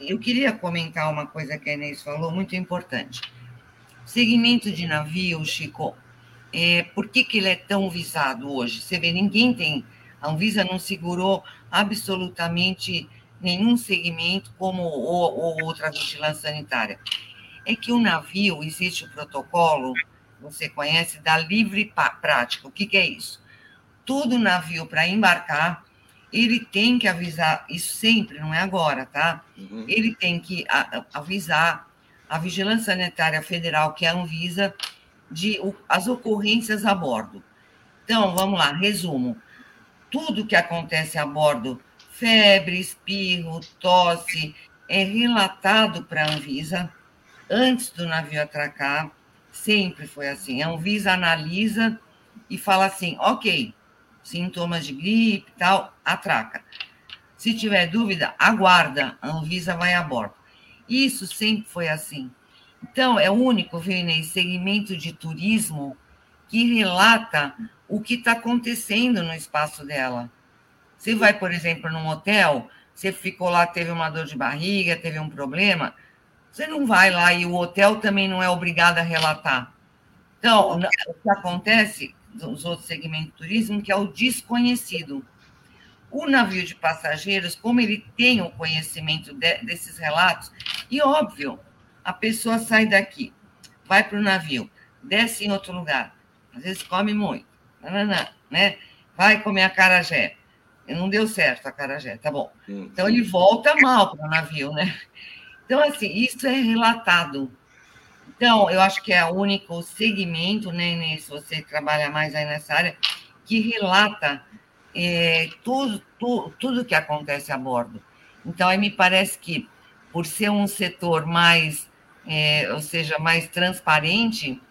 Eu queria comentar uma coisa que a Inês falou, muito importante. Segmento de navio, Chico, é, por que, que ele é tão visado hoje? Você vê, ninguém tem. A Anvisa não segurou absolutamente nenhum segmento como ou, ou outra vigilância sanitária. É que o navio, existe o protocolo, você conhece, da livre prática. O que, que é isso? Todo navio para embarcar ele tem que avisar, isso sempre, não é agora, tá? Uhum. Ele tem que avisar a Vigilância Sanitária Federal, que é a Anvisa, de as ocorrências a bordo. Então, vamos lá, resumo. Tudo que acontece a bordo, febre, espirro, tosse, é relatado para a Anvisa antes do navio atracar. Sempre foi assim. A Anvisa analisa e fala assim: ok, sintomas de gripe tal, atraca. Se tiver dúvida, aguarda, a Anvisa vai a bordo. Isso sempre foi assim. Então, é o único, viu, Inês, segmento de turismo que relata o que está acontecendo no espaço dela. Você vai, por exemplo, num hotel, você ficou lá, teve uma dor de barriga, teve um problema, você não vai lá e o hotel também não é obrigado a relatar. Então, o que acontece dos outros segmentos de turismo, que é o desconhecido. O navio de passageiros, como ele tem o conhecimento de, desses relatos, e óbvio, a pessoa sai daqui, vai para o navio, desce em outro lugar, às vezes come muito, né? vai comer a carajé. Não deu certo a carajé, tá bom. Então ele volta mal para o navio, né? Então, assim, isso é relatado então, eu acho que é o único segmento, né, Inês, se você trabalha mais aí nessa área, que relata é, tudo, tudo, tudo que acontece a bordo. Então, aí me parece que, por ser um setor mais, é, ou seja, mais transparente,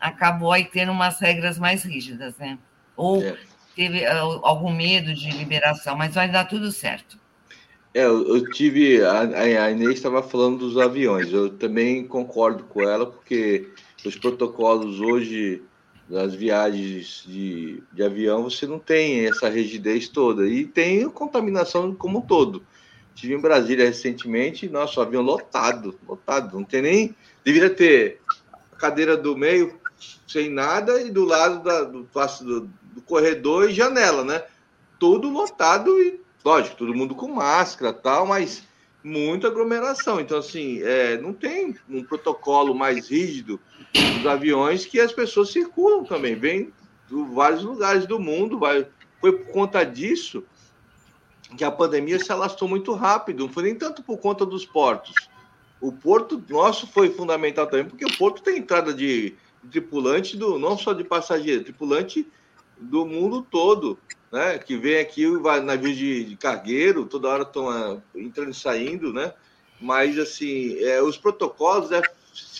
acabou aí tendo umas regras mais rígidas, né? Ou é. teve é, algum medo de liberação, mas vai dar tudo certo. É, eu, tive. A, a Inês estava falando dos aviões. Eu também concordo com ela, porque os protocolos hoje das viagens de, de avião, você não tem essa rigidez toda. E tem contaminação como um todo. Tive em Brasília recentemente, nosso avião lotado, lotado. Não tem nem. Deveria ter a cadeira do meio sem nada e do lado da, do, do, do corredor e janela, né? Tudo lotado e Lógico, todo mundo com máscara tal, mas muita aglomeração. Então, assim, é, não tem um protocolo mais rígido dos aviões que as pessoas circulam também, vêm de vários lugares do mundo. Vai... Foi por conta disso que a pandemia se alastrou muito rápido, não foi nem tanto por conta dos portos. O porto nosso foi fundamental também, porque o porto tem entrada de, de tripulante, do, não só de passageiro, tripulante do mundo todo, né? Que vem aqui, vai navio de, de cargueiro, toda hora estão uh, entrando e saindo, né? Mas, assim, é, os protocolos é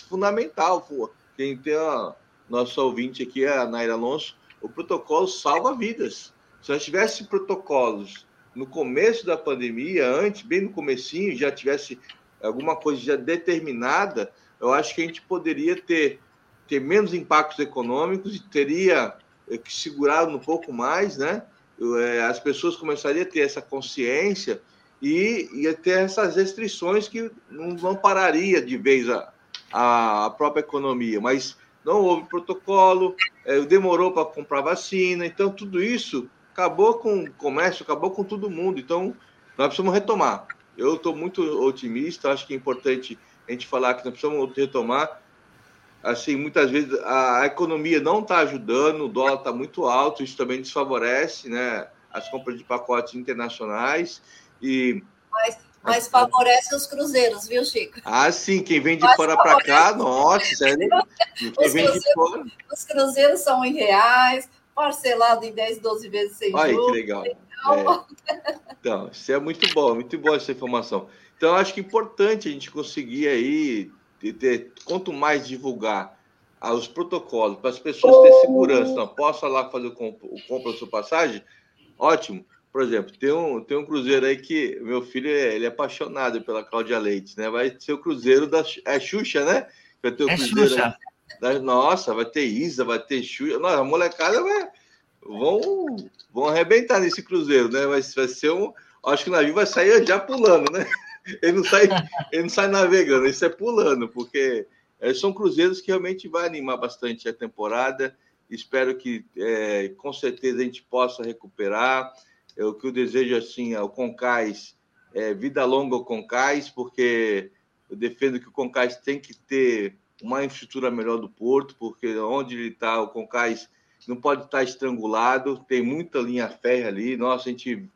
fundamental. Pô. Quem tem a nossa ouvinte aqui, a Naira Alonso, o protocolo salva vidas. Se nós tivesse protocolos no começo da pandemia, antes, bem no comecinho, já tivesse alguma coisa já determinada, eu acho que a gente poderia ter, ter menos impactos econômicos e teria eh, que segurar um pouco mais, né? Eh, as pessoas começariam a ter essa consciência e ia ter essas restrições que não, pararia de vez a, a própria economia, mas não houve protocolo, é, demorou para comprar vacina, então tudo isso acabou com o comércio, acabou com todo mundo. Então, nós precisamos retomar. Eu estou muito otimista, acho que é importante a gente falar que nós precisamos retomar. Assim, muitas vezes a economia não está ajudando, o dólar está muito alto, isso também desfavorece né, as compras de pacotes internacionais. E mas, mas favorece os cruzeiros, viu, Chico? Ah, sim, quem vem de mas fora para cá, nossa, sério. Quem vem de fora. Os cruzeiros são em reais, parcelado em 10, 12 vezes sem Olha juros. que legal. Então... É. então, isso é muito bom, muito boa essa informação. Então, acho que é importante a gente conseguir aí, ter, quanto mais divulgar os protocolos para as pessoas terem segurança, não, possa lá fazer o compra da sua passagem, ótimo. Por exemplo, tem um, tem um cruzeiro aí que meu filho ele é apaixonado pela Cláudia Leite, né? Vai ser o cruzeiro da é Xuxa, né? Vai ter o é cruzeiro Xuxa. Da, nossa, vai ter Isa, vai ter Xuxa. Nossa, a molecada vai vão, vão arrebentar nesse cruzeiro, né? Vai, vai ser um. Acho que o navio vai sair já pulando, né? Ele não sai, ele não sai navegando, ele sai pulando, porque é, são cruzeiros que realmente vai animar bastante a temporada. Espero que, é, com certeza, a gente possa recuperar. É, o que eu desejo assim ao Concais é vida longa ao Concais, porque eu defendo que o Concais tem que ter uma infraestrutura melhor do porto, porque onde ele está, o Concais não pode estar estrangulado, tem muita linha férrea ali. Nossa, a gente,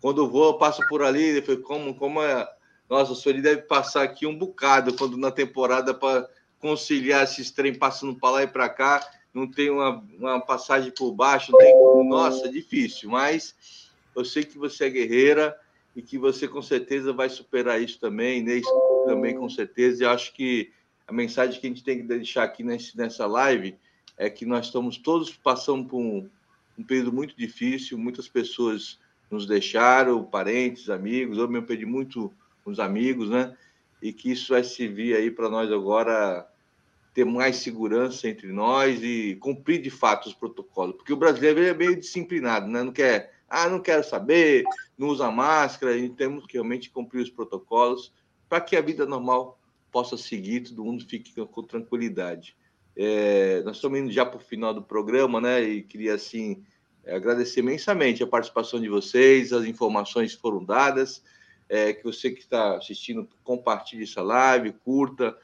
quando eu vou, eu passo por ali, eu como, como é. Nossa, o senhor deve passar aqui um bocado quando na temporada para conciliar esses trem passando para lá e para cá, não tem uma, uma passagem por baixo, tem. Nossa, difícil, mas eu sei que você é guerreira e que você com certeza vai superar isso também, Inês também com certeza. E acho que a mensagem que a gente tem que deixar aqui nesse, nessa live é que nós estamos todos passando por um, um período muito difícil, muitas pessoas nos deixaram, parentes, amigos, eu mesmo perdi muito os amigos, né? E que isso vai servir aí para nós agora ter mais segurança entre nós e cumprir de fato os protocolos, porque o brasileiro é meio disciplinado, né? Não quer ah, não quero saber, não usa máscara, e temos que realmente cumprir os protocolos para que a vida normal possa seguir, todo mundo fique com tranquilidade. É, nós estamos indo já para o final do programa, né? E queria, assim, agradecer imensamente a participação de vocês, as informações foram dadas. É, que você que está assistindo, compartilhe essa live, curta,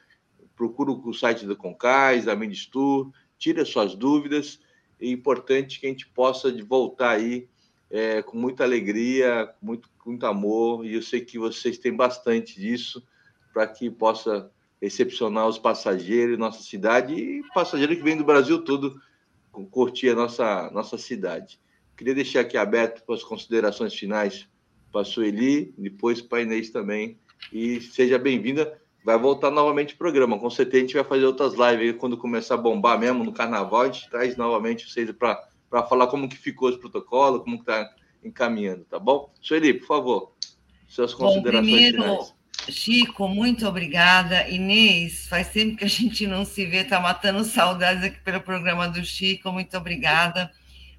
procure o site da Concais, da Mindistur, tire as suas dúvidas. É importante que a gente possa voltar aí é, com muita alegria, muito, muito amor, e eu sei que vocês têm bastante disso para que possa recepcionar os passageiros nossa cidade e passageiros que vêm do Brasil todo curtir a nossa, nossa cidade. Queria deixar aqui aberto para as considerações finais para a Sueli, depois para a Inês também. E seja bem-vinda. Vai voltar novamente o programa. Com certeza a gente vai fazer outras lives quando começar a bombar mesmo no carnaval. A gente traz novamente vocês para falar como que ficou esse protocolo, como está encaminhando, tá bom? Sueli, por favor, suas considerações bom, primeiro, finais. Chico, muito obrigada. Inês, faz tempo que a gente não se vê, está matando saudades aqui pelo programa do Chico, muito obrigada.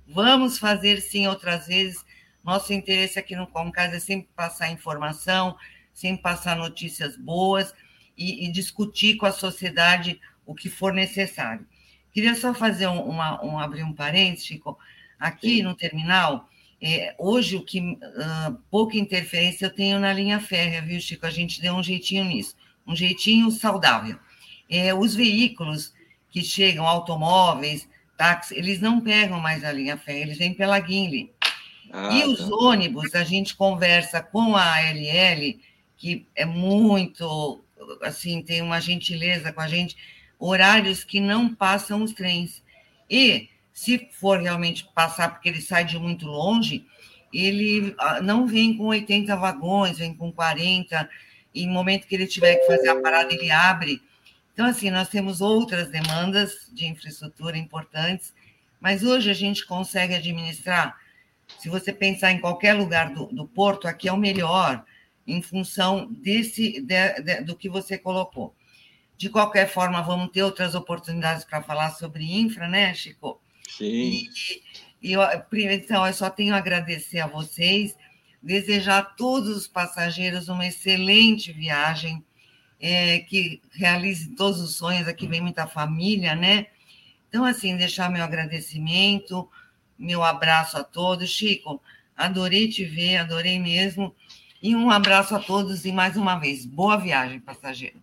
Vamos fazer sim outras vezes. Nosso interesse aqui no Concas é sempre passar informação, sempre passar notícias boas e, e discutir com a sociedade o que for necessário. Queria só fazer um, uma, um abrir um parênteses, Chico. Aqui Sim. no terminal, é, hoje o que uh, pouca interferência eu tenho na linha férrea, viu, Chico? A gente deu um jeitinho nisso, um jeitinho saudável. É, os veículos que chegam, automóveis, táxis, eles não pegam mais a linha férrea, eles vêm pela Guinle. Ah, e os tá. ônibus, a gente conversa com a ALL, que é muito, assim, tem uma gentileza com a gente, horários que não passam os trens. E se for realmente passar, porque ele sai de muito longe, ele ah, não vem com 80 vagões, vem com 40, e no momento que ele tiver que fazer a parada, ele abre. Então, assim, nós temos outras demandas de infraestrutura importantes, mas hoje a gente consegue administrar. Se você pensar em qualquer lugar do, do porto, aqui é o melhor, em função desse de, de, do que você colocou. De qualquer forma, vamos ter outras oportunidades para falar sobre infra, né, Chico? Sim. E, e eu, então, eu só tenho a agradecer a vocês, desejar a todos os passageiros uma excelente viagem, é, que realize todos os sonhos. Aqui vem muita família, né? Então, assim, deixar meu agradecimento, meu abraço a todos. Chico, adorei te ver, adorei mesmo. E um abraço a todos e mais uma vez, boa viagem, passageiro.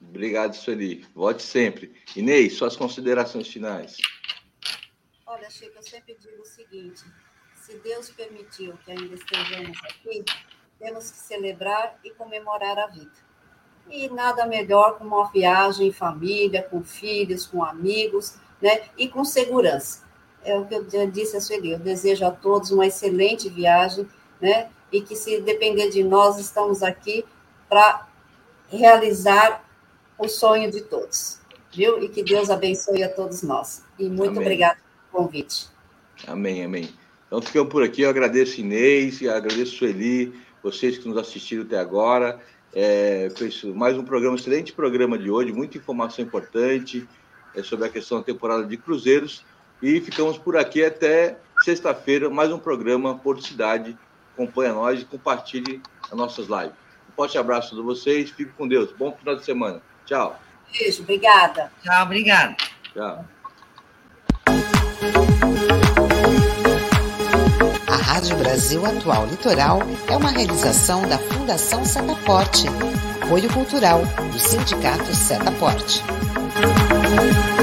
Obrigado, Sueli. Volte sempre. Inês, suas considerações finais. Olha, Chico, eu sempre digo o seguinte: se Deus permitiu que ainda estejamos aqui, temos que celebrar e comemorar a vida. E nada melhor que uma viagem em família, com filhos, com amigos, né? E com segurança. É o que eu disse a Sueli, eu desejo a todos uma excelente viagem, né? E que se depender de nós, estamos aqui para realizar o sonho de todos, viu? E que Deus abençoe a todos nós. E muito amém. obrigada pelo convite. Amém, amém. Então ficamos por aqui. Eu agradeço Inês, agradeço Sueli, vocês que nos assistiram até agora. É, mais um programa, excelente programa de hoje, muita informação importante é, sobre a questão da temporada de cruzeiros. E ficamos por aqui até sexta-feira, mais um programa Porto Cidade. Acompanhe nós e compartilhe as nossas lives. Um forte abraço a todos vocês, fique com Deus. Bom final de semana. Tchau. Beijo, obrigada. Tchau, obrigada. Tchau. A Rádio Brasil Atual Litoral é uma realização da Fundação Setaporte, apoio cultural do Sindicato Setaporte. Thank you.